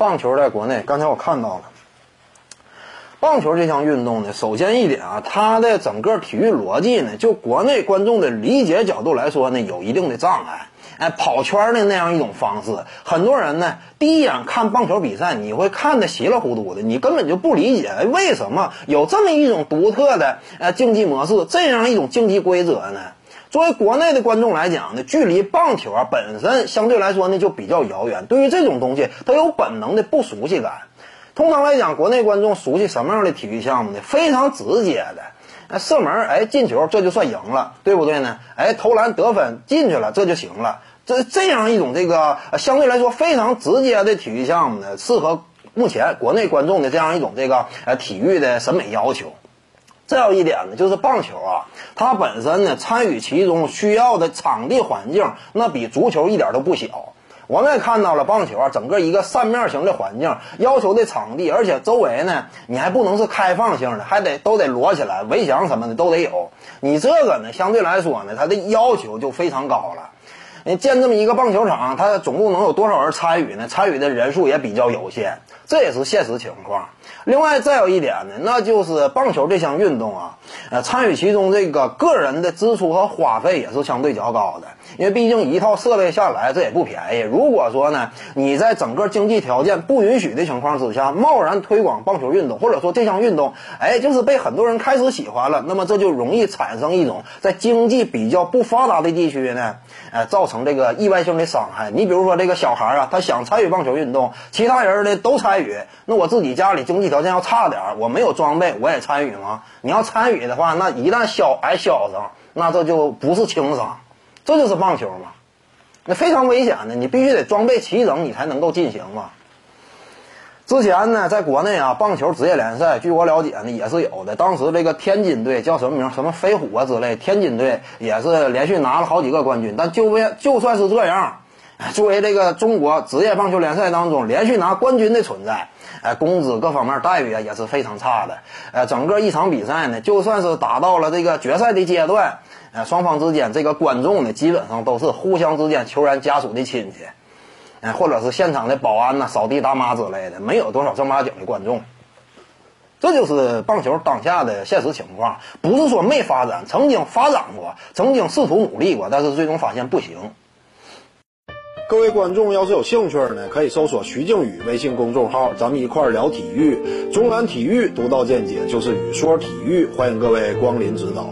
棒球在国内，刚才我看到了，棒球这项运动呢，首先一点啊，它的整个体育逻辑呢，就国内观众的理解角度来说呢，有一定的障碍。哎，跑圈的那样一种方式，很多人呢，第一眼看棒球比赛，你会看得稀里糊涂的，你根本就不理解为什么有这么一种独特的呃竞技模式，这样一种竞技规则呢？作为国内的观众来讲呢，距离棒球啊本身相对来说呢就比较遥远，对于这种东西，他有本能的不熟悉感。通常来讲，国内观众熟悉什么样的体育项目呢？非常直接的。哎，射门，哎，进球，这就算赢了，对不对呢？哎，投篮得分进去了，这就行了。这这样一种这个相对来说非常直接的体育项目呢，适合目前国内观众的这样一种这个呃体育的审美要求。再有一点呢，就是棒球啊，它本身呢参与其中需要的场地环境，那比足球一点都不小。我们也看到了棒球啊，整个一个扇面型的环境，要求的场地，而且周围呢，你还不能是开放性的，还得都得摞起来，围墙什么的都得有。你这个呢，相对来说呢，它的要求就非常高了。你建这么一个棒球场，它总共能有多少人参与呢？参与的人数也比较有限，这也是现实情况。另外，再有一点呢，那就是棒球这项运动啊，呃，参与其中这个个人的支出和花费也是相对较高的。因为毕竟一套设备下来，这也不便宜。如果说呢，你在整个经济条件不允许的情况之下，贸然推广棒球运动，或者说这项运动，哎，就是被很多人开始喜欢了，那么这就容易产生一种在经济比较不发达的地区呢，呃，造成成这个意外性的伤害。你比如说这个小孩啊，他想参与棒球运动，其他人呢都参与，那我自己家里经济条件要差点，我没有装备，我也参与吗？你要参与的话，那一旦小挨削上，那这就不是轻伤。这就是棒球嘛，那非常危险的，你必须得装备齐整，你才能够进行嘛。之前呢，在国内啊，棒球职业联赛，据我了解呢，也是有的。当时这个天津队叫什么名？什么飞虎啊之类，天津队也是连续拿了好几个冠军。但就为就算是这样，作为这个中国职业棒球联赛当中连续拿冠军的存在，哎，工资各方面待遇啊也是非常差的。呃，整个一场比赛呢，就算是打到了这个决赛的阶段。呃，双方之间这个观众呢，基本上都是互相之间球员家属的亲戚，哎，或者是现场的保安呐、扫地大妈之类的，没有多少正八经的观众。这就是棒球当下的现实情况，不是说没发展，曾经发展过，曾经试图努力过，但是最终发现不行。各位观众要是有兴趣呢，可以搜索徐静宇微信公众号，咱们一块儿聊体育。中南体育独到见解就是语说体育，欢迎各位光临指导。